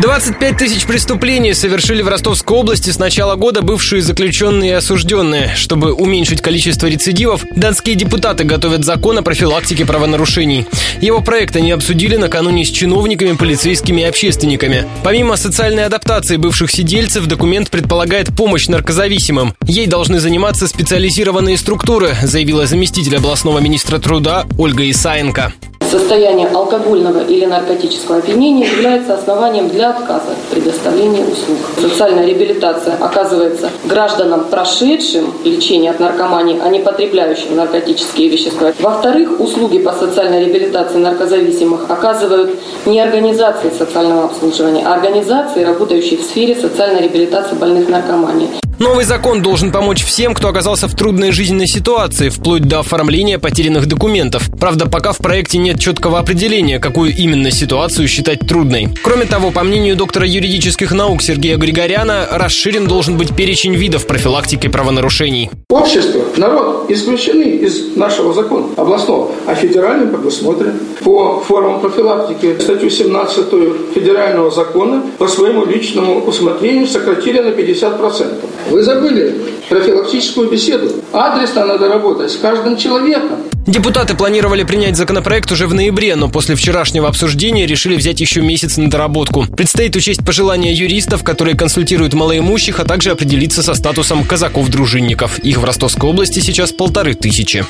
25 тысяч преступлений совершили в Ростовской области с начала года бывшие заключенные и осужденные. Чтобы уменьшить количество рецидивов, донские депутаты готовят закон о профилактике правонарушений. Его проект они обсудили накануне с чиновниками, полицейскими и общественниками. Помимо социальной адаптации бывших сидельцев, документ предполагает помощь наркозависимым. Ей должны заниматься специализированные структуры, заявила заместитель областного министра труда Ольга Исаенко. Состояние алкогольного или наркотического опьянения является основанием для отказа в предоставлении услуг. Социальная реабилитация оказывается гражданам, прошедшим лечение от наркомании, а не потребляющим наркотические вещества. Во-вторых, услуги по социальной реабилитации наркозависимых оказывают не организации социального обслуживания, а организации, работающие в сфере социальной реабилитации больных наркоманией. Новый закон должен помочь всем, кто оказался в трудной жизненной ситуации, вплоть до оформления потерянных документов. Правда, пока в проекте нет четкого определения, какую именно ситуацию считать трудной. Кроме того, по мнению доктора юридических наук Сергея Григоряна, расширен должен быть перечень видов профилактики правонарушений. Общество, народ исключены из нашего закона областного, а федеральный предусмотрен. По формам профилактики статью 17 федерального закона по своему личному усмотрению сократили на 50%. Вы забыли профилактическую беседу. Адресно надо работать с каждым человеком. Депутаты планировали принять законопроект уже в ноябре, но после вчерашнего обсуждения решили взять еще месяц на доработку. Предстоит учесть пожелания юристов, которые консультируют малоимущих, а также определиться со статусом казаков-дружинников. Их в Ростовской области сейчас полторы тысячи.